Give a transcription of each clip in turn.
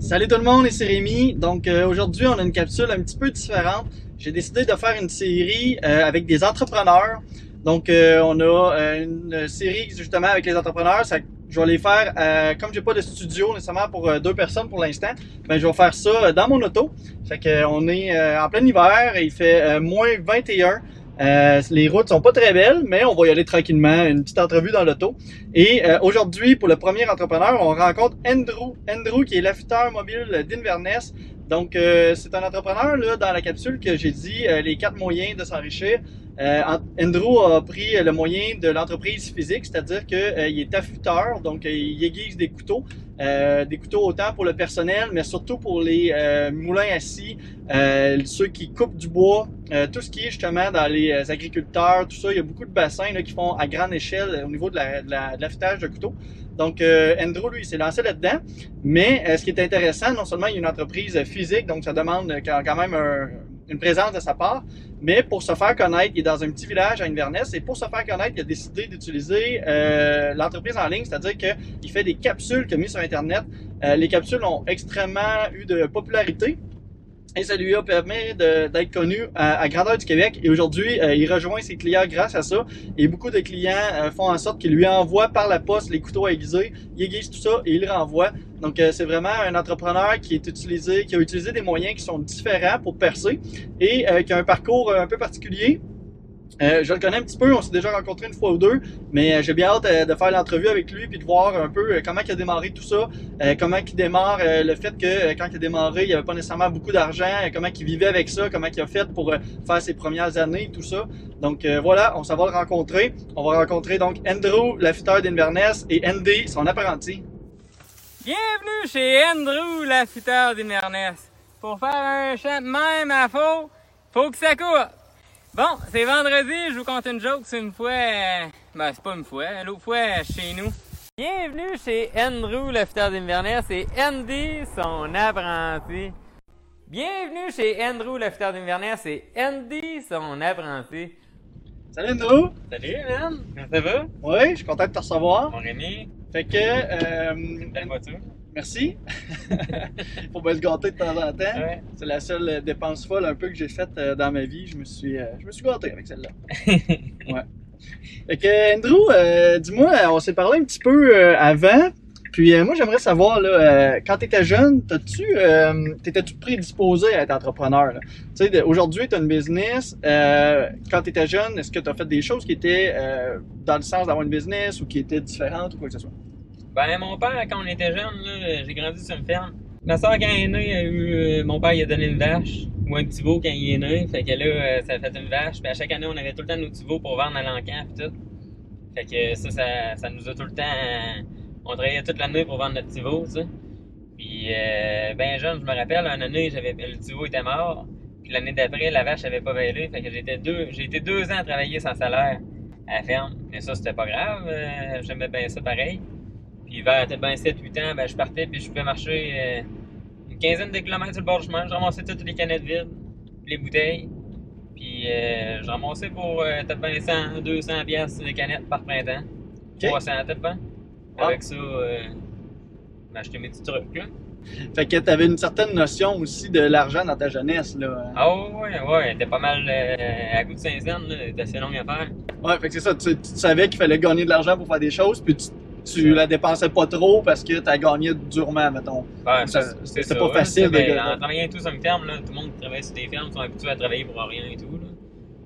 Salut tout le monde, c'est Rémi. Donc euh, aujourd'hui, on a une capsule un petit peu différente. J'ai décidé de faire une série euh, avec des entrepreneurs. Donc euh, on a une série justement avec les entrepreneurs. Je vais les faire comme j'ai pas de studio nécessairement pour deux personnes pour l'instant. Ben je vais faire ça dans mon auto. Fait que on est en plein hiver et il fait moins 21. Euh, les routes sont pas très belles, mais on va y aller tranquillement. Une petite entrevue dans l'auto. Et euh, aujourd'hui, pour le premier entrepreneur, on rencontre Andrew. Andrew, qui est l'affûteur mobile d'Inverness. Donc, euh, c'est un entrepreneur là, dans la capsule que j'ai dit les quatre moyens de s'enrichir. Andrew a pris le moyen de l'entreprise physique, c'est-à-dire qu'il est affûteur, donc il aiguise des couteaux. Euh, des couteaux autant pour le personnel, mais surtout pour les euh, moulins assis, euh, ceux qui coupent du bois, tout ce qui est justement dans les agriculteurs, tout ça. Il y a beaucoup de bassins là, qui font à grande échelle au niveau de la, de, la, de couteaux. Donc, Andrew, lui, s'est lancé là-dedans. Mais ce qui est intéressant, non seulement il y a une entreprise physique, donc ça demande quand même un, une présence de sa part, mais pour se faire connaître, il est dans un petit village à Inverness et pour se faire connaître, il a décidé d'utiliser euh, l'entreprise en ligne, c'est-à-dire qu'il fait des capsules qu'il a mis sur Internet. Euh, les capsules ont extrêmement eu de popularité. Et ça lui a permis d'être connu à, à, grandeur du Québec. Et aujourd'hui, euh, il rejoint ses clients grâce à ça. Et beaucoup de clients euh, font en sorte qu'il lui envoie par la poste les couteaux aiguisés. Il aiguise tout ça et il renvoie. Donc, euh, c'est vraiment un entrepreneur qui est utilisé, qui a utilisé des moyens qui sont différents pour percer et qui a un parcours un peu particulier. Euh, je le connais un petit peu, on s'est déjà rencontré une fois ou deux, mais euh, j'ai bien hâte euh, de faire l'entrevue avec lui puis de voir un peu comment il a démarré tout ça, comment il démarre le fait que quand il a démarré, il n'y avait pas nécessairement beaucoup d'argent, comment il vivait avec ça, comment il a fait pour faire ses premières années, tout ça. Donc voilà, on s'en va le rencontrer. On va rencontrer donc Andrew, l'affûteur d'Inverness, et Andy, son apprenti. Bienvenue chez Andrew, l'affûteur d'Inverness. Pour faire un chant même à faux, faut que ça court. Bon, c'est vendredi, je vous conte une joke, c'est une fois... Euh, ben, c'est pas une fois, l'autre fois chez nous. Bienvenue chez Andrew, l'affûteur d'Inverness, et Andy, son apprenti. Bienvenue chez Andrew, l'affûteur d'Inverness, et Andy, son apprenti. Salut Andrew! Salut, man! Comment ça va? Oui, je suis content de te recevoir. Mon Rémi. Fait que... Euh, Belle voiture. Merci. Faut bien se gâter de temps en temps. Ouais. C'est la seule dépense folle un peu que j'ai faite euh, dans ma vie. Je me suis, euh, je me suis gâté avec celle-là. ouais. Fait que Andrew, euh, dis-moi, on s'est parlé un petit peu euh, avant. Puis euh, moi, j'aimerais savoir, là, euh, quand tu étais jeune, t'as-tu, t'étais-tu prédisposé à être entrepreneur? Tu sais, aujourd'hui, tu as une business. quand tu étais jeune, est-ce que tu as fait des choses qui étaient dans le sens d'avoir une business ou qui étaient différentes ou quoi que ce soit? Ben, mon père, quand on était jeune, j'ai grandi sur une ferme. Ma soeur, quand elle est née, a eu, euh, mon père, il a donné une vache, ou un petit veau quand il est né. Fait que là, euh, ça a fait une vache. Puis à chaque année, on avait tout le temps nos petits pour vendre à l'encan et tout. Fait que ça, ça, nous a tout le temps. Euh, on travaillait toute l'année pour vendre notre petit veau. Puis, euh, ben jeune, je me rappelle, une année, le petit était mort. Puis l'année d'après, la vache avait pas veillé. Fait que j'étais deux, j'ai été deux ans à travailler sans salaire à la ferme. Mais ça, c'était pas grave. J'aimais bien ça pareil. Puis vers bien 7-8 ans, ben, je partais puis je pouvais marcher euh, une quinzaine de kilomètres sur le bord du chemin. Je ramassais toutes les canettes vides, les bouteilles. Puis euh, je ramassais pour euh, peut-être bien 100, 200 piastres les canettes par printemps. Ok. 300 peut-être pas. Ah. Avec ça, euh, m'acheter mes petits trucs là. Fait que tu avais une certaine notion aussi de l'argent dans ta jeunesse, là. Ah ouais, ouais, elle était pas mal euh, à goût de 5 cents, là. Assez long à faire. Ouais, fait que c'est ça. Tu, tu savais qu'il fallait gagner de l'argent pour faire des choses, puis tu, tu la dépensais pas trop parce que tu as gagné durement, mettons. Ben, c'était c'est pas facile de c'est- gagner. En travaillant tout sur une ferme, là, tout le monde qui travaille sur des fermes sont habitués à travailler pour rien et tout.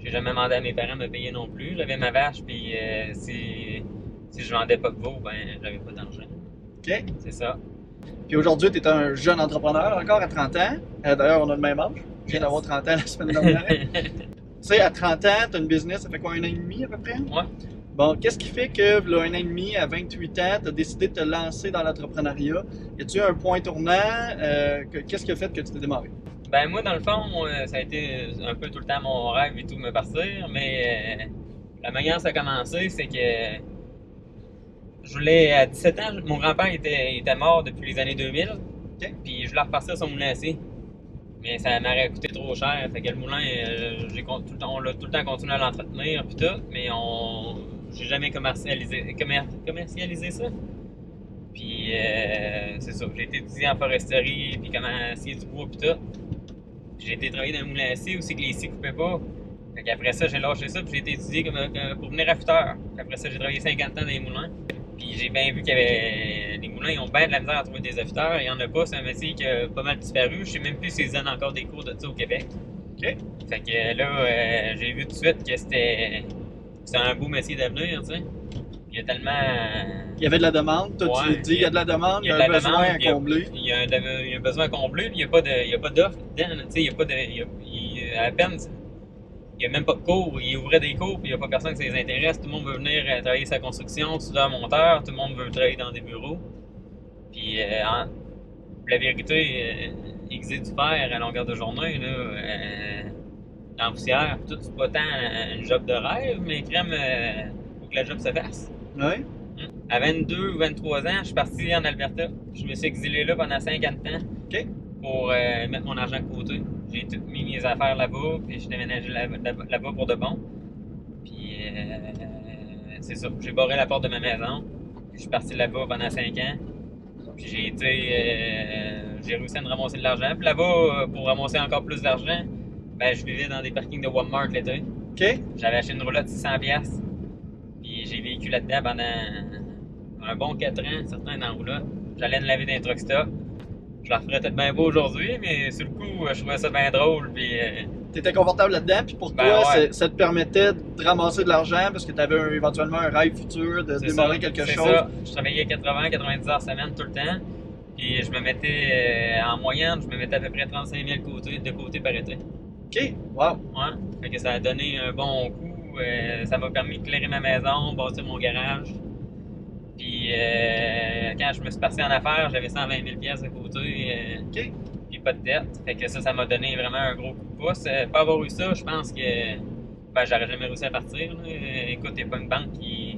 J'ai jamais demandé à mes parents de me payer non plus. J'avais ma vache, puis euh, si, si je vendais pas de veau, ben j'avais pas d'argent. OK? C'est ça. Puis aujourd'hui, tu es un jeune entrepreneur, encore à 30 ans. Euh, D'ailleurs, on a le même âge. Je viens d'avoir 30 ans la semaine dernière. tu sais, à 30 ans, tu as une business, ça fait quoi, un an et demi à peu près? Ouais. Bon, qu'est-ce qui fait que, là, un an et demi, à 28 ans, tu as décidé de te lancer dans l'entrepreneuriat? Y a-tu un point tournant? Euh, que- Qu'est-ce qui a fait que tu t'es démarré? Ben moi, dans le fond, ça a été un peu tout le temps mon rêve et tout me partir, mais euh, la manière ça a commencé, c'est que je voulais, à 17 ans, mon grand-père était, était mort depuis les années 2000, Ok. puis je voulais repartir son moulin à scie. Mais ça m'aurait coûté trop cher, fait que le moulin, euh, tout le temps, on l'a tout le temps continué à l'entretenir puis tout, mais on, j'ai jamais commercialisé, commer- commercialisé ça. Puis euh, c'est ça, j'ai été étudié en foresterie, puis comment scier du bois, puis tout. Puis j'ai été travailler dans un moulin à scie aussi que les scies coupaient pas. Fait qu'après ça, j'ai lâché ça, puis j'ai été étudié comme, euh, pour venir affûteur. Après ça, j'ai travaillé 50 ans dans les moulins. Puis j'ai bien vu qu'il y avait. Les moulins, ils ont bien de la misère à trouver des affûteurs. Il y en a pas, c'est un métier qui a pas mal disparu. Je sais même plus s'ils donnent encore des cours de ça au Québec. OK. Fait que là, euh, j'ai vu tout de suite que c'était. C'était un beau métier d'avenir, tu sais. Il y a tellement. Il y avait de la demande, toi tu Ouais, dis, il y a de la demande, il y a, un besoin à puis il y a- combler. Il y, a un, besoin à combler, puis il n'y a pas d'offre dedans. Tu sais, il n'y a pas de. il y a- il- à peine. Il n'y a même pas de cours. Il ouvrait des cours, puis il n'y a pas personne qui les intéresse. Tout le monde veut venir euh, travailler sa construction, soudeur monteur. Tout le monde veut travailler dans des bureaux. Puis, euh, en- la vérité, euh, du fer à longueur de journée, là. euh, en poussière, tout, c'est pas tant un job de rêve, mais crème, euh, faut que la job se fasse. Ouais. Hmm. À 22 ou 23 ans, je suis parti en Alberta. Je me suis exilé là pendant 50 ans OK. pour euh, mettre mon argent de côté. J'ai tout mis mes affaires là-bas, puis je déménagé là- là- là-bas pour de bon. Puis euh, c'est ça, j'ai barré la porte de ma maison. Puis je suis parti là-bas pendant 5 ans. Puis j'ai été. euh, j'ai réussi à me ramasser de l'argent. Puis là-bas, euh, pour ramasser encore plus d'argent, ben, je vivais dans des parkings de Walmart l'été. OK. J'avais acheté une roulotte de 600 pièces. Puis j'ai vécu là-dedans pendant un bon 4 ans, certains dans la roulotte. J'allais me laver dans les truck stop. Je la referais peut-être bien beau aujourd'hui, mais sur le coup, je trouvais ça bien drôle. Puis euh, T'étais confortable là-dedans, puis pour Ben toi, ouais. ça te permettait de ramasser de l'argent parce que tu avais éventuellement un rêve futur de démarrer ça, quelque c'est chose. ça. Je travaillais 80-90 heures semaine tout le temps. Puis je me mettais, euh, en moyenne, je me mettais à peu près 35 000 côté, de côté par été. OK. Wow. Ouais. Fait que ça a donné un bon coup. euh, ça m'a permis de clairer ma maison, bâtir mon garage. Puis euh, quand je me suis parti en affaires, j'avais 120 000 pièces de côté. euh, OK. Puis pas de dette. Fait que ça, ça m'a donné vraiment un gros coup de pouce. Euh, pas avoir eu ça, je pense que ben, j'aurais jamais réussi à partir. là. Écoute, il n'y a pas une banque qui,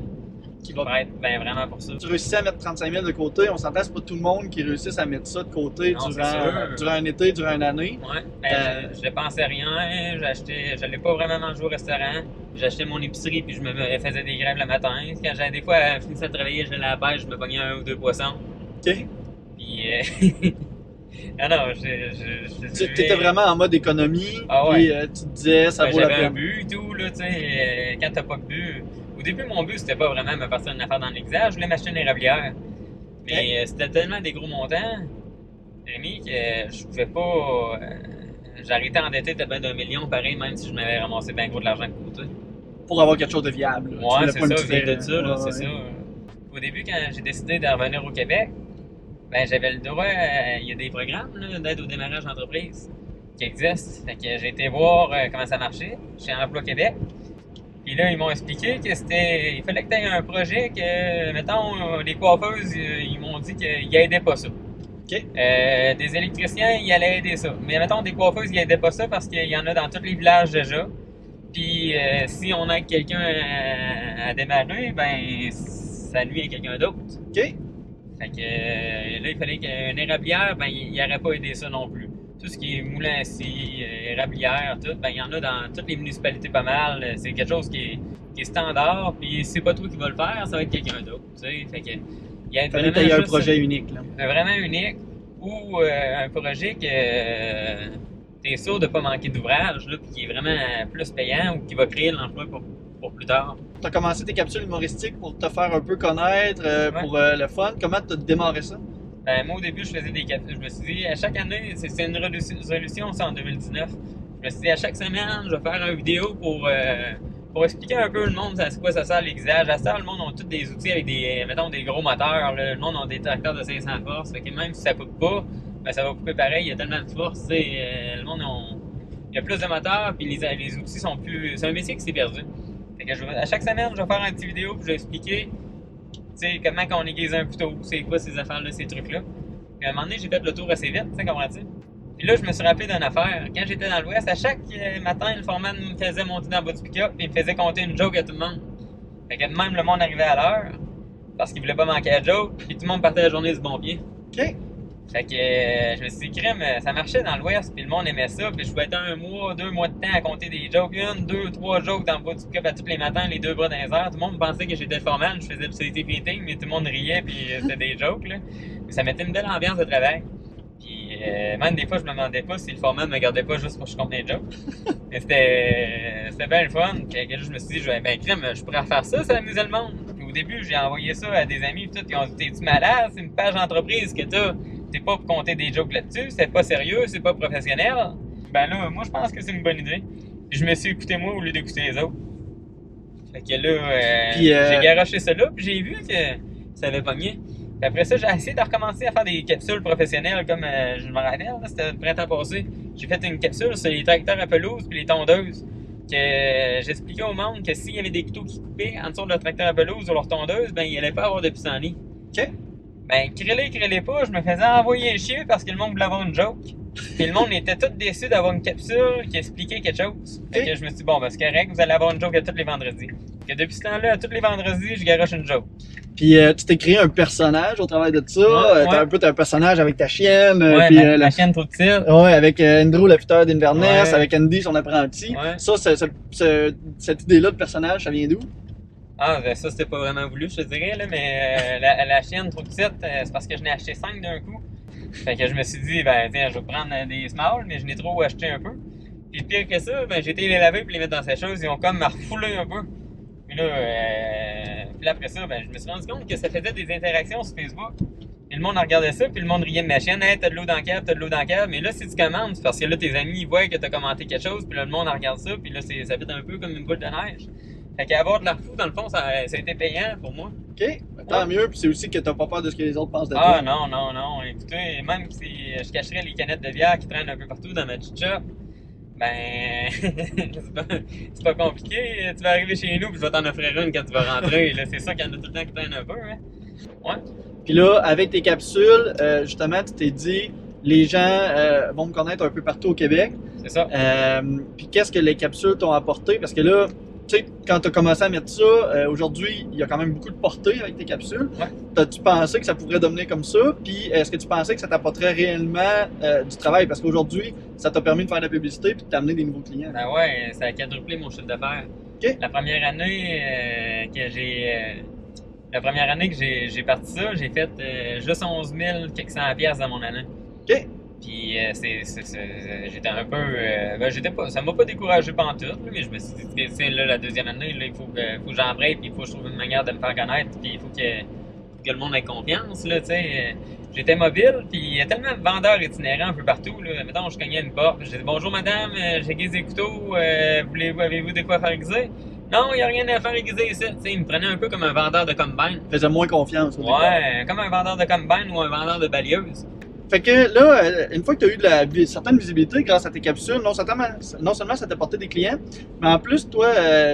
Qui qui va va être ben, vraiment pour ça. tu réussissais à mettre 35 000 de côté, on s'entend, c'est pas tout le monde qui réussisse à mettre ça de côté Non, durant, durant un été, durant une année. Ouais, ben, Euh, je, je dépensais rien, j'achetais, n'allais pas vraiment manger au restaurant. J'achetais mon épicerie puis je me faisais des grèves le matin. Quand j'avais des fois fini de travailler, j'allais à la pêche, je me pognais un ou deux poissons. OK. Puis euh... ah non, je, Tu étais vraiment en mode économie, Ah ouais. puis euh, tu te disais, ça Ben, vaut la J'avais un peine. but et tout, là, tu sais. euh, quand t'as pas de but. Au début, mon but, c'était pas vraiment me partir une affaire dans l'exergue. Je voulais m'acheter une érablière. Mais euh, c'était tellement des gros montants, Rémi, que je pouvais pas. euh, J'arrêtais endetté de ben d'un million, pareil, même si je m'avais ramassé bien gros de l'argent de côté. Pour avoir quelque chose de viable. là. Ouais, c'est ça, de ouais, c'est ouais. Au début, quand j'ai décidé de revenir au Québec, ben j'avais le droit, à- il y a des programmes d'aide au démarrage d'entreprise qui existent. Fait que j'ai été voir euh, comment ça marchait chez Emploi Québec. Puis là, ils m'ont expliqué que c'était. Il fallait que tu aies un projet que, mettons, les coiffeuses, euh, ils m'ont dit qu'ils aidaient pas ça. OK. Euh, des électriciens, ils allaient aider ça. Mais mettons, des coiffeuses, ils aidaient pas ça parce qu'il y en a dans tous les villages déjà. Puis euh, si on aide quelqu'un à, à démarrer, ben ça nuit à quelqu'un d'autre. OK. Fait que euh, là, il fallait qu'un érablière, ben il n'aurait pas aidé ça non plus. Tout ce qui est moulin à scie, euh, érablière, tout, ben il y en a dans toutes les municipalités pas mal. C'est quelque chose qui est, qui est standard, puis c'est pas toi qui vas le faire, ça va être quelqu'un d'autre. Tu sais, fait que il y a vraiment un projet unique. Là. vraiment unique ou euh, un projet que euh, tu es sûr de pas manquer d'ouvrage, puis qui est vraiment plus payant ou qui va créer de l'emploi pour, pour plus tard. Tu as commencé tes capsules humoristiques pour te faire un peu connaître, euh, Ouais. pour le fun. Comment tu as démarré ça? Ben, moi, au début, je faisais des. Je me suis dit, à chaque année, c'est une résolu- résolution, c'est en 2019. Je me suis dit, à chaque semaine, je vais faire une vidéo pour, euh, pour expliquer un peu le monde à quoi ça sert l'exage. À ça, le monde a tous des outils avec des, mettons, des gros moteurs. Le monde a des tracteurs de 500 forces. Même si ça coupe pas, ben, ça va couper pareil. Il y a tellement de force. euh, le monde, ont- il y a plus de moteurs, puis les, les outils sont plus. C'est un métier qui s'est perdu. Fait que je à chaque semaine, je vais faire une petite vidéo, puis je vais expliquer sais, comment qu'on aiguise un couteau, c'est quoi ces affaires-là, ces trucs-là. Puis à un moment donné, j'ai fait le tour assez vite, tu sais, comprends-tu? Puis là, je me suis rappelé d'une affaire. Quand j'étais dans l'Ouest, à chaque euh, matin, le foreman me faisait monter dans le bas du pick-up et il me faisait compter une joke à tout le monde. Fait que même le monde arrivait à l'heure parce qu'il voulait pas manquer la joke, puis tout le monde partait la journée du bon pied. Fait que euh, je me suis dit, crème, ça marchait dans l'Ouest, puis le monde aimait ça, puis je pouvais être un mois, deux mois de temps à compter des jokes, une, deux, trois jokes dans le bas du cup à tous les matins, les deux bras dans les airs. Tout le monde pensait que j'étais formel, je faisais du safety painting, mais tout le monde riait, puis euh, c'était des jokes, là. Mais ça mettait une belle ambiance de travail. Puis euh, même des fois, je me demandais pas si le foreman me gardait pas juste pour que je compte des jokes. Mais c'était, c'était bien le fun. Que je me suis dit, ben crème, je pourrais faire ça, ça amusait le monde. Puis au début, j'ai envoyé ça à des amis, pis tout, qui ont dit, t'es-tu malade? C'est une page d'entreprise que t'as. T'es pas pour compter des jokes là-dessus, c'est pas sérieux, c'est pas professionnel. Ben là, moi, je pense que c'est une bonne idée. Puis je me suis écouté moi au lieu d'écouter les autres. Fait que là, euh, euh, j'ai garoché ça là, puis j'ai vu que ça avait pogné. Puis après ça, j'ai essayé de recommencer à faire des capsules professionnelles comme euh, je me rappelle, c'était le printemps passé. J'ai fait une capsule sur les tracteurs à pelouse puis les tondeuses. Que j'expliquais au monde que s'il y avait des couteaux qui coupaient en dessous de leur tracteur à pelouse ou leur tondeuse, ben il allait pas avoir de pissenlit. OK. Ben, crélez, crélez pas, je me faisais envoyer chier parce que le monde voulait avoir une joke. Puis le monde était tout déçu d'avoir une capsule qui expliquait quelque chose. Fait que je me suis dit, bon, ben c'est correct, vous allez avoir une joke à tous les vendredis. Que depuis ce temps-là, à tous les vendredis, je garoche une joke. Puis euh, tu t'es créé un personnage au travers de ça. Ouais, Euh, T'as ouais. un peu un personnage avec ta chienne. euh, Ouais, puis, la, euh, la chaîne trop petite. Ouais, avec Andrew, l'affûteur d'Inverness, Ouais. avec Andy, son apprenti. Ça, cette idée-là de personnage, ça vient d'où? Ah, ben ça, c'était pas vraiment voulu, je te dirais, là, mais euh, la, la chienne trop petite, euh, c'est parce que je n'ai acheté 5 d'un coup. Fait que je me suis dit, ben, tiens, je vais prendre des small, mais je n'ai trop acheté un peu. Puis pire que ça, ben, j'ai été les laver puis les mettre dans ces choses, ils ont comme refoulé un peu. Puis là, euh, puis après ça, ben, je me suis rendu compte que ça faisait des interactions sur Facebook. Puis le monde regardait ça, puis le monde riait de ma chaîne. Hey, t'as de l'eau dans le cave, t'as de l'eau dans le cave. Mais là, si tu commandes, parce que là, tes amis, voient que t'as commenté quelque chose, puis là, le monde regarde ça, puis là, ça fait un peu comme une boule de neige. Fait qu'avoir de la fou, dans le fond, ça, ça a été payant pour moi. OK? Ben, tant Ouais. mieux, puis c'est aussi que t'as pas peur de ce que les autres pensent de Ah toi. non, non, non. Écoutez, même si je cacherais les canettes de bière qui traînent un peu partout dans ma petite shop, ben, c'est pas, pas compliqué. Tu vas arriver chez nous puis je vais t'en offrir une quand tu vas rentrer. C'est ça qu'il y en a tout le temps qui traînent un peu. Hein. Ouais. Puis là, avec tes capsules, euh, justement, tu t'es dit, les gens euh, vont me connaître un peu partout au Québec. C'est ça. Euh, puis qu'est-ce que les capsules t'ont apporté? Parce que là, tu sais, quand tu as commencé à mettre ça, euh, aujourd'hui, il y a quand même beaucoup de portée avec tes capsules. Ouais. T'as-tu pensé que ça pourrait devenir comme ça? Puis est-ce que tu pensais que ça t'apporterait réellement euh, du travail? Parce qu'aujourd'hui, ça t'a permis de faire de la publicité puis de t'amener des nouveaux clients. Ben ouais, ça a quadruplé mon chiffre d'affaires. OK. La première année euh, que j'ai. la première année que j'ai parti ça, j'ai fait juste 11 000 quelques dans mon année. OK. Puis euh, c'est- j'étais un peu. euh, ben, j'étais pas, ça m'a pas découragé pantoute, là, mais je me suis dit c'est là, la deuxième année, là, il faut que, faut que j'embraye, puis il faut que je trouve une manière de me faire connaître, puis il faut que, que le monde ait confiance. Là, tu sais. Euh, J'étais mobile, puis il y a tellement de vendeurs itinérants un peu partout. Là. Mettons, je cognais une porte, je disais Bonjour madame, euh, j'ai des couteaux, euh, voulez-vous, avez-vous de quoi faire aiguiser? Non, il n'y a rien à faire aiguiser ici. Tu sais, il me prenait un peu comme un vendeur de combine. Faisait moins confiance. au départ. Ouais, comme un vendeur de combine ou un vendeur de balieuse. Fait que là, euh, une fois que tu as eu de la certaine visibilité grâce à tes capsules, non seulement, non seulement ça t'a porté des clients, mais en plus, toi,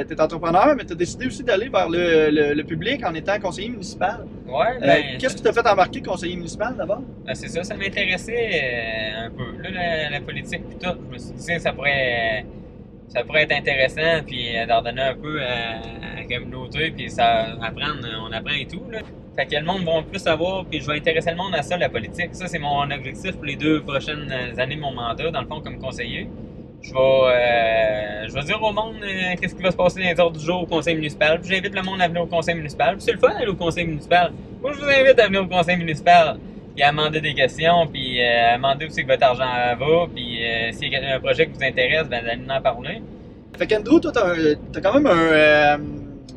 tu es entrepreneur, mais tu as décidé aussi d'aller vers le, le- le public en étant conseiller municipal. Ouais, Euh, ben. Qu'est-ce qui t'a fait embarquer conseiller municipal d'abord? Ben, c'est ça, ça m'intéressait euh, un peu. Là, la, la politique puis tout, je me suis dit, ça pourrait, ça pourrait être intéressant, puis euh, d'en donner un peu à, à la communauté, puis ça apprendre, on apprend et tout. Là. Fait que le monde va plus savoir, puis je vais intéresser le monde à ça, la politique. Ça, c'est mon objectif pour les deux prochaines années de mon mandat, dans le fond, comme conseiller. Je vais, euh, je vais dire au monde euh, qu'est-ce qui va se passer dans les ordres du jour au conseil municipal. J'invite le monde à venir au conseil municipal. C'est le fun d'aller au conseil municipal. Moi, je vous invite à venir au conseil municipal puis à demander des questions, puis euh, à demander où que votre argent va, puis euh, s'il y a un projet qui vous intéresse, ben d'aller en parler. Fait qu'Andrew, toi, t'as quand même un,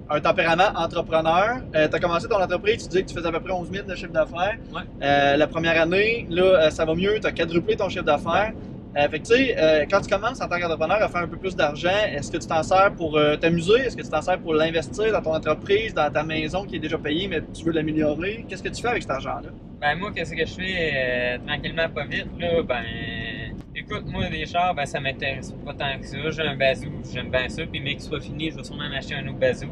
un tempérament entrepreneur. Euh, t'as commencé ton entreprise, tu disais que tu faisais à peu près 11 000 de chiffre d'affaires. Ouais. Euh, la première année, là, euh, ça va mieux, t'as quadruplé ton chiffre d'affaires. Euh, fait que tu sais, quand tu commences en tant qu'entrepreneur à faire un peu plus d'argent, est-ce que tu t'en sers pour t'amuser? Est-ce que tu t'en sers pour l'investir dans ton entreprise, dans ta maison qui est déjà payée, mais tu veux l'améliorer? Qu'est-ce que tu fais avec cet argent-là? Ben moi, qu'est-ce que je fais tranquillement, pas vite, là, ben... Écoute, moi, des chars, ben ça m'intéresse pas tant que ça. J'ai un bazou, j'aime bien ça, puis mais qu'il soit fini, je vais sûrement m'acheter un autre bazou.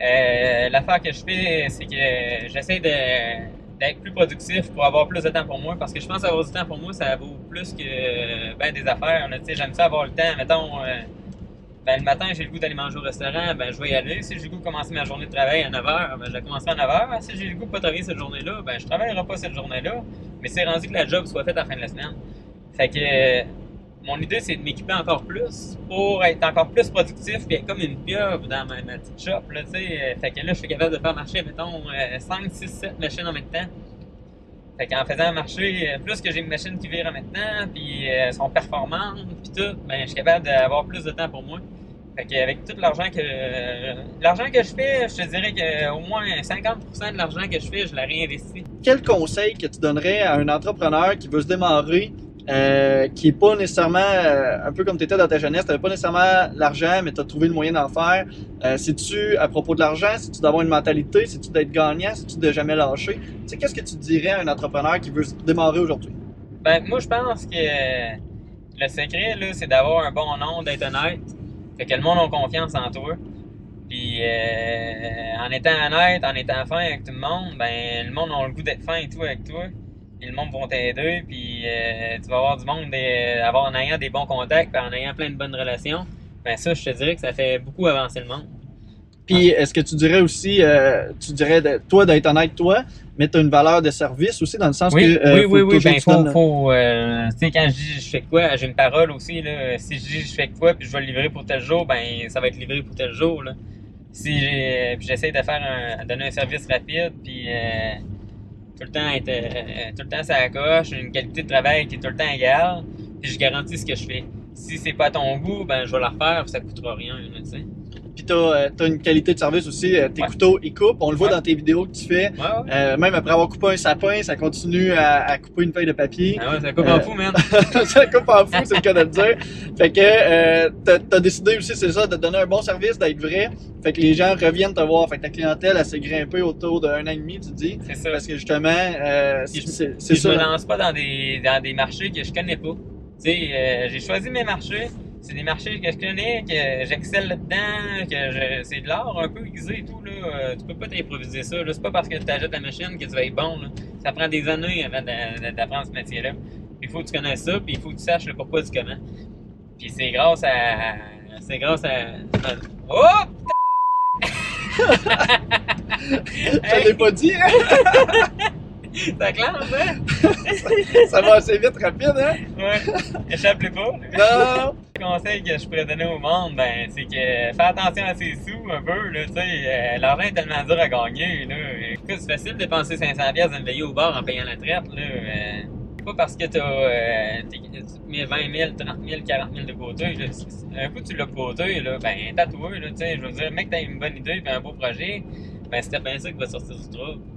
Euh, L'affaire que je fais, c'est que j'essaie d'être plus productif pour avoir plus de temps pour moi, parce que je pense avoir du temps pour moi, ça vaut plus que ben, des affaires. J'aime ça avoir le temps, mettons... euh, ben, le matin, j'ai le goût d'aller manger au restaurant, ben, je vais y aller. Si j'ai le goût de commencer ma journée de travail à 9h, ben, je vais commencer à 9h. Si j'ai le goût de pas travailler cette journée-là, ben, je travaillerai pas cette journée-là. Mais c'est rendu que la job soit faite à la fin de la semaine. Fait que mon idée, c'est de m'équiper encore plus pour être encore plus productif puis être comme une pieuvre dans ma, petite shop, là, tu sais. Fait que là, je suis capable de faire marcher, mettons, euh, 5, 6, 7 machines en même temps. Fait qu'en faisant marcher, euh, plus que j'ai une machine qui vire en même temps, puis euh, sont performantes, puis tout, ben, je suis capable d'avoir plus de temps pour moi. Fait qu'avec tout l'argent que euh, l'argent que je fais, je te dirais que au moins 50% de l'argent que je fais, je la réinvestis. Quel conseil que tu donnerais à un entrepreneur qui veut se démarrer, euh, qui est pas nécessairement euh, un peu comme tu étais dans ta jeunesse, tu pas nécessairement l'argent, mais tu as trouvé le moyen d'en faire. Euh, C'est-tu à propos de l'argent, c'est-tu d'avoir une mentalité, c'est-tu d'être gagnant, c'est-tu de jamais lâcher? Qu'est-ce que tu dirais à un entrepreneur qui veut démarrer aujourd'hui? Ben, moi, je pense que le secret, là, c'est d'avoir un bon nom, d'être honnête. Fait que le monde a confiance en toi. Puis, euh, en étant honnête, en étant fin avec tout le monde, ben, le monde a le goût d'être fin et tout avec toi. Puis, le monde va t'aider. Puis, euh, tu vas avoir du monde, des, avoir en ayant des bons contacts, puis en ayant plein de bonnes relations. Ben, ça, je te dirais que ça fait beaucoup avancer le monde. Puis est-ce que tu dirais aussi, euh, tu dirais de, toi d'être honnête toi, mais tu as une valeur de service aussi dans le sens Oui, que euh, oui, oui, oui, ben, tu faut, faut euh, sais, quand je dis je fais quoi, j'ai une parole aussi, là. Si je dis je fais quoi, puis je vais le livrer pour tel jour, ben, ça va être livré pour tel jour, là. Si j'essaie de faire un, donner un service rapide, puis tout le temps tout le ça coche, une qualité de travail qui est tout le temps égale, puis je garantis ce que je fais. Si c'est pas à ton goût, ben, je vais la refaire, ça coûtera rien, tu sais. Puis t'as euh, une qualité de service aussi, euh, tes Ouais. couteaux ils coupent, on le voit Ouais. dans tes vidéos que tu fais. Ouais. Euh, même après avoir coupé un sapin, ça continue à, à couper une feuille de papier. Ah ouais, ça coupe Euh, en fou, man. ça coupe en fou, c'est le cas de le dire. Fait que euh, t'as as décidé aussi, c'est ça, de donner un bon service, d'être vrai. Fait que les gens reviennent te voir. Fait que ta clientèle, elle s'est grimpée autour d'un an et demi, tu dis. C'est ça. Parce que justement, c'est Puis je me ça. lance pas dans des, dans des marchés que je connais pas. Tu sais, euh, j'ai choisi mes marchés. C'est des marchés que je connais, que j'excelle là-dedans, que je, c'est de l'art un peu aiguisé et tout. Là. Euh, tu peux pas t'improviser ça. là. C'est pas parce que tu achètes la machine que tu vas être bon. Là. Ça prend des années avant d'a- d'a- d'apprendre ce métier-là. Il faut que tu connaisses ça, puis il faut que tu saches le pourquoi du comment. Puis c'est grâce à. C'est grâce à. Oh! Je l'ai pas dit, hein? Ça classe, hein? Ça va assez vite, rapide, hein? Ouais. Échappe-le pas. là. Non, conseil que je pourrais donner au monde, ben, c'est que fais attention à ses sous un peu, euh, l'argent est tellement dur à gagner, c'est facile de dépenser 500 pièces d'une veillée au bar en payant la traite, là. euh, pas parce que t'as, euh, t'es- tu mets 20 000, 30 000, 40 000 de côté, Un coup, tu l'as de côté, là, ben, tatoué, je veux dire, mec, t'as une bonne idée pis un beau projet, ben, c'était bien ça qui va sortir du.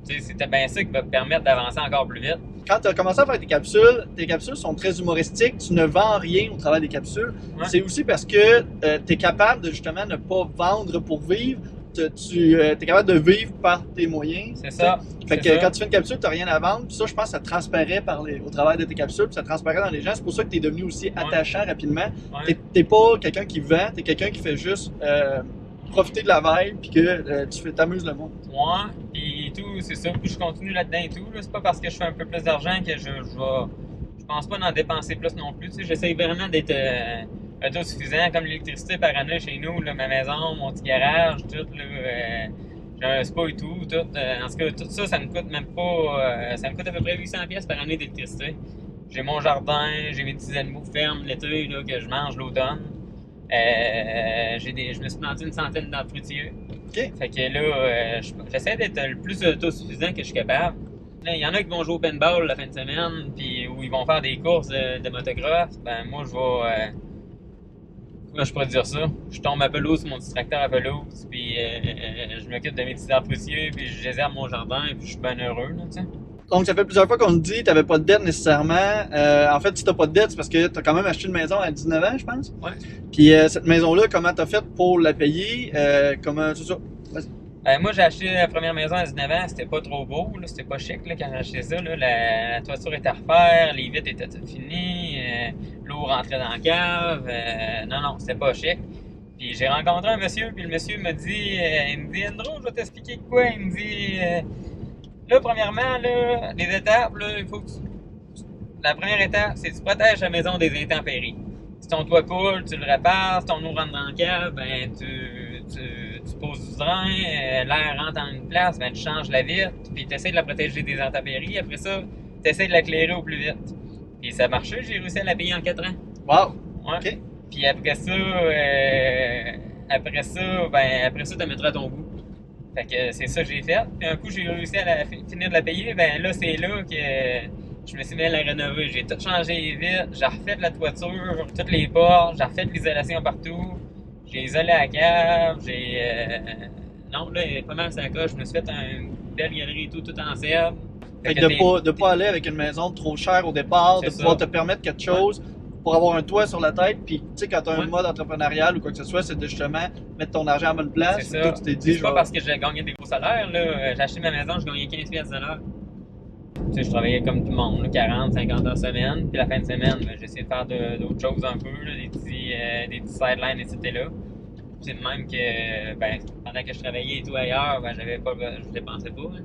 Tu sais, c'était bien ça qui va te permettre d'avancer encore plus vite. Quand tu as commencé à faire tes capsules, tes capsules sont très humoristiques. Tu ne vends rien au travers des capsules. Ouais. C'est aussi parce que tu es capable de justement ne pas vendre pour vivre. Tu es capable de vivre par tes moyens. C'est ça. Fait que ça. quand tu fais une capsule, tu n'as rien à vendre. Puis ça, je pense que ça transparaît par les, au travers de tes capsules, puis ça transparaît dans les gens. C'est pour ça que tu es devenu aussi attachant rapidement. Ouais. T'es- T'es pas quelqu'un qui vend, tu es quelqu'un qui fait juste euh, profiter de la vibe, puis que euh, tu t'amuses le monde. moi, puis tout, c'est ça. Puis je continue là-dedans et tout. C'est pas parce que je fais un peu plus d'argent que je, je vais. Je pense pas d'en dépenser plus non plus. Tu sais, j'essaie vraiment d'être euh, autosuffisant, comme l'électricité par année chez nous, ma maison, mon petit garage, tout. Là, euh, j'ai un spa et tout. tout euh, en tout cas, tout ça, ça me coûte même pas. ça me coûte à peu près 800 pièces par année d'électricité. J'ai mon jardin, j'ai mes petits animaux fermes l'été là, que je mange l'automne. Euh, j'ai des, je me suis planté une centaine d'arbres fruitiers. OK. Fait que là, euh, je- j'essaie d'être le plus autosuffisant que je suis capable. Il y en a qui vont jouer au paintball la fin de semaine, puis où ils vont faire des courses de, de motocross. Ben moi, je vais. Euh, comment je pourrais dire ça? Je tombe à pelouse sur mon distracteur à pelouse, puis euh, je m'occupe de mes petits arbres fruitiers, puis je désherbe mon jardin, puis je suis bien heureux, là, tu sais. Donc, ça fait plusieurs fois qu'on te dit que t'avais pas de dette nécessairement. Euh, en fait, si t'as pas de dette, c'est parce que t'as quand même acheté une maison à 19 ans, je pense. Ouais. Puis euh, cette maison-là, comment t'as fait pour la payer? Euh, comment, c'est ça? Ben, moi, j'ai acheté la première maison à 19 ans, c'était pas trop beau, là, c'était pas chic là, quand j'ai acheté ça. Là, la, la toiture était à refaire, les vitres étaient toutes finies, euh, l'eau rentrait dans la cave. euh, non, non, c'était pas chic. Puis j'ai rencontré un monsieur, puis le monsieur me dit, euh, il me dit, Andrew, je vais t'expliquer quoi. Il me dit, euh, là, premièrement, là, les étapes, là, il faut que tu... La première étape, c'est que tu protèges la maison des intempéries. Si ton toit coule, tu le répares. Si ton eau rentre dans le cave, ben, tu, tu, tu poses du drain. euh, L'air rentre en une place, ben, tu changes la vitre. Puis tu essaies de la protéger des intempéries. Après ça, t'essaies de l'éclairer au plus vite. Puis ça a marché, j'ai réussi à la payer en 4 ans. Wow! Ouais. OK. Puis après ça, euh, après ça, ben après ça, tu mettras à ton goût. Fait que c'est ça que j'ai fait. Puis un coup, j'ai réussi à la, finir de la payer. Ben là, c'est là que je me suis mis à la rénover. J'ai tout changé vite. J'ai refait la toiture, toutes les portes. J'ai refait l'isolation partout. J'ai isolé la cave. J'ai. euh, Non, là, pas mal ça coche. Je me suis fait une belle galerie et tout, tout en serbe. Fait que que de t'es- pas, de pas aller avec une maison trop chère au départ, de pouvoir ça. te permettre quelque chose pour avoir un toit sur la tête. Puis, tu sais, quand tu as un mode entrepreneurial ou quoi que ce soit, c'est de justement mettre ton argent à bonne place. C'est ça. tu t'es dit, C'est je pas parce que j'ai gagné des gros salaires. là. Euh, J'ai acheté ma maison, je gagnais 15 pièces de l'heure. Tu sais, je travaillais comme tout le monde, là, 40, 50 heures semaine. Puis la fin de semaine, ben, j'ai essayé de faire d'autres choses un peu, là, des petits, euh, des petits sidelines, etc. Puis C'est de même que ben, pendant que je travaillais et tout ailleurs, ben, j'avais pas, je dépensais pas. hein.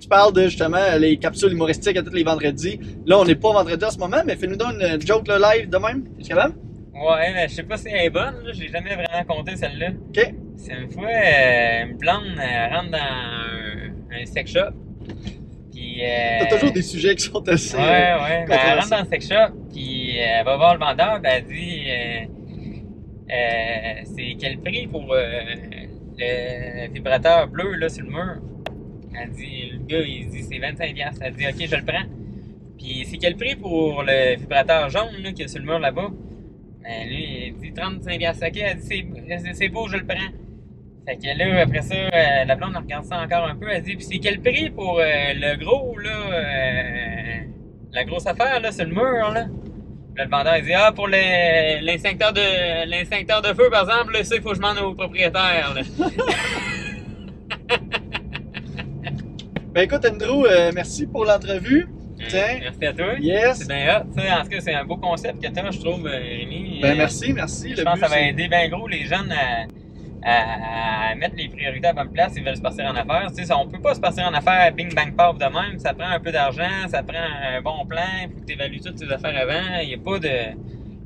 Tu parles de justement les capsules humoristiques à tous les vendredis. Là, on n'est pas vendredi en ce moment, mais fais-nous donc une joke là, live de même. Es-tu capable? Ouais, mais je sais pas si elle est bonne, là. j'ai jamais vraiment compté celle-là. OK. C'est une fois, euh, une blonde elle rentre dans un, un sex shop. Puis. euh, T'as toujours des sujets qui sont assez. Ouais, euh, ouais. Ben, elle rentre dans le sex shop, puis euh, elle va voir le vendeur, puis elle dit euh, euh, C'est quel prix pour euh, le vibrateur bleu là sur le mur? Elle dit Le gars, il dit C'est 25$. piastres. Elle dit Ok, je le prends. Puis c'est quel prix pour le vibrateur jaune là, qui est sur le mur là-bas? Ben, lui, il dit 35$. piastres. Ok, elle dit C'est- beau, je le prends. Fait que là, après ça, euh, la blonde regarde ça encore un peu. Elle dit, puis c'est quel prix pour euh, le gros, là, euh, la grosse affaire, là, sur le mur, là? Puis le vendeur, il dit, ah, pour l'instincteur de, de feu, par exemple, là, ça, il faut que je demande au propriétaire, là. Ben écoute, Andrew, euh, merci pour l'entrevue. Tiens. Merci à toi. Yes. C'est bien hot. En tout cas, c'est un beau concept que t'as, je trouve, euh, Rémi. Ben Euh, merci, merci. Je Le pense but, que ça va aider bien gros les jeunes à, à- à mettre les priorités à bonne place s'ils veulent se passer en affaires. Tu on peut pas se passer en affaires bing bang paf de même. Ça prend un peu d'argent, ça prend un bon plan, il faut que tu évalues toutes tes affaires avant. Il n'y a pas de.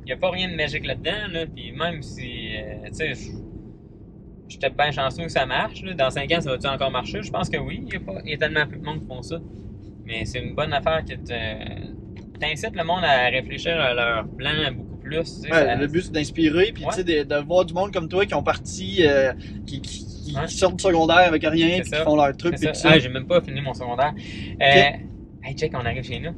Il a pas rien de magique là-dedans. Là. Puis même si. euh, tu sais, j'étais bien chanceux que ça marche. Là. Dans 5 ans, ça va-tu encore marcher? Je pense que oui. Il y, a pas- il y a tellement plus de monde qui font ça. Mais c'est une bonne affaire que te- t'incites le monde à réfléchir à leur plan beaucoup plus. tu sais, Ouais, ça- le but c'est d'inspirer, puis Ouais. tu sais, de, de voir du monde comme toi qui ont parti, euh, qui, qui, qui sortent du secondaire avec rien, puis qui font leur truc. Ah, j'ai même pas fini mon secondaire. Euh, Hey, check, on arrive chez nous.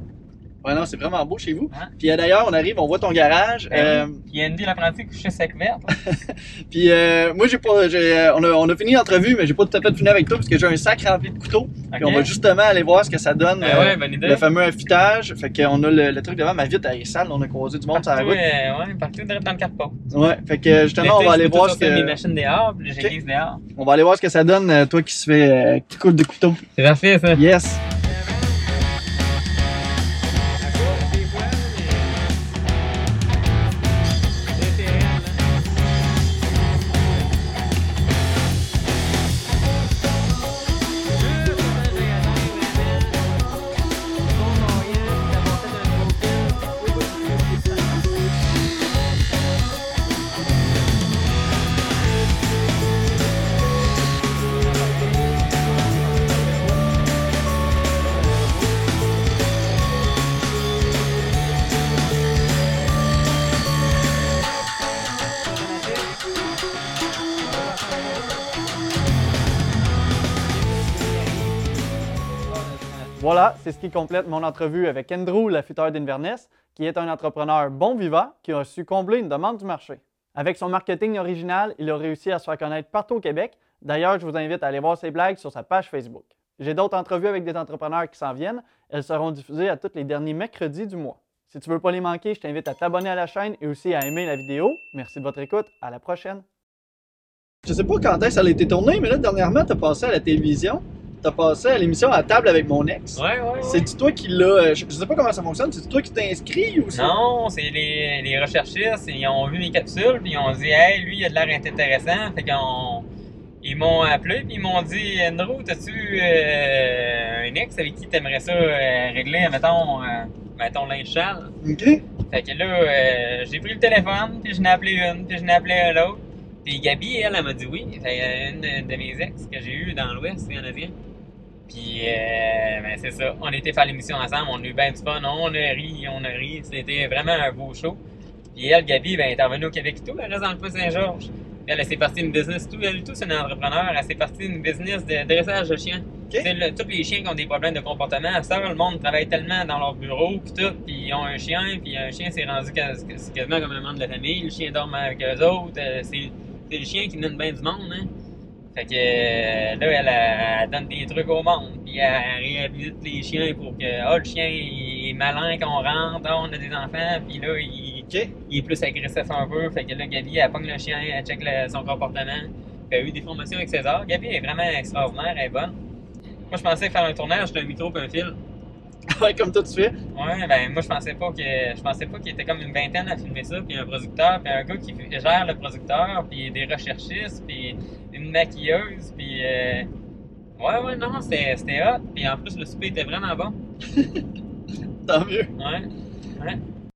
Ouais, non, c'est vraiment beau chez vous. Hein? Puis euh, d'ailleurs, on arrive, on voit ton garage. Ben euh. Puis Andy l'apprenti couché sec vert. puis euh, moi, j'ai pas, j'ai, euh, on, a, on a fini l'entrevue, mais j'ai pas tout à fait fini avec toi parce que j'ai un sac rempli de couteaux. Puis on va justement aller voir ce que ça donne. Ben euh, ouais, bonne idée. le fameux affitage. Fait qu'on a le, le truc devant ma vitre, elle est sale, on a croisé du monde sur la route. ouais, partout direct dans le carport. Ouais, fait que justement, on va aller voir ce mes que, machines dehors, puis j'ai Ok. 15 dehors. on va aller voir ce que ça donne, toi qui se fait, qui coule de couteaux. C'est parfait, ça. Yes! Voilà, c'est ce qui complète mon entrevue avec Andrew, l'affûteur d'Inverness, qui est un entrepreneur bon vivant qui a su combler une demande du marché. Avec son marketing original, il a réussi à se faire connaître partout au Québec. D'ailleurs, je vous invite à aller voir ses blagues sur sa page Facebook. J'ai d'autres entrevues avec des entrepreneurs qui s'en viennent. Elles seront diffusées à tous les derniers mercredis du mois. Si tu veux pas les manquer, je t'invite à t'abonner à la chaîne et aussi à aimer la vidéo. Merci de votre écoute. À la prochaine. Je sais pas quand est-ce ça a été tourné, mais là, dernièrement, tu as passé à la télévision. Tu as passé à l'émission à table avec mon ex. Ouais, ouais, ouais. C'est-tu toi qui l'as. Je je sais pas comment ça fonctionne. C'est toi qui t'es inscrit ou c'est. Non, c'est les, les recherchistes, ils ont vu mes capsules, puis ils ont dit, hey, lui, il a de l'air intéressant. Fait qu'on. Ils m'ont appelé, puis ils m'ont dit, Andrew, t'as-tu euh, un ex avec qui t'aimerais ça euh, régler, mettons, euh, mettons linge sale? Ok. Fait que là, euh, j'ai pris le téléphone, puis je n'ai appelé une, puis je n'ai appelé un autre. Puis Gabi, elle, elle m'a dit oui. Fait que, une de, de mes ex que j'ai eu dans l'Ouest canadien. Puis, euh, ben, c'est ça. On était faire l'émission ensemble, on a eu bien du fun, on a ri, on a ri. C'était vraiment un beau show. Puis elle, Gabi, ben, est revenue au Québec et tout, elle reste dans le Pas Saint-Georges. Elle, elle s'est partie d'une business, tout, elle, tout, c'est une entrepreneur, elle s'est partie d'une business de dressage de chiens. Le- tous les chiens qui ont des problèmes de comportement, ça, le monde travaille tellement dans leur bureau, puis tout, puis ils ont un chien, puis un chien s'est rendu quasiment comme un membre de la famille, le chien dort avec eux autres, euh, c'est c'est le chien qui donne bien du monde, hein. Fait que là, elle, elle, donne des trucs au monde, puis elle réhabilite les chiens pour que, ah, le chien, il est malin quand on rentre, ah, on a des enfants, puis là, il, OK. il est plus agressif un peu. Fait que là, Gabi, elle pogne le chien, elle check le- son comportement. Puis elle a eu des formations avec César. Gabi est vraiment extraordinaire, elle est bonne. Moi, je pensais faire un tournage d'un micro et un fil. Ouais, comme toi tu fais. Ouais, ben moi, je pensais pas que je pensais pas qu'il était comme une vingtaine à filmer ça, puis un producteur, puis un gars qui gère le producteur, puis des recherchistes, puis une maquilleuse, puis euh... ouais, ouais, non, c'était c'était hot. Puis en plus, le souper était vraiment bon. Tant mieux. Ouais, ouais.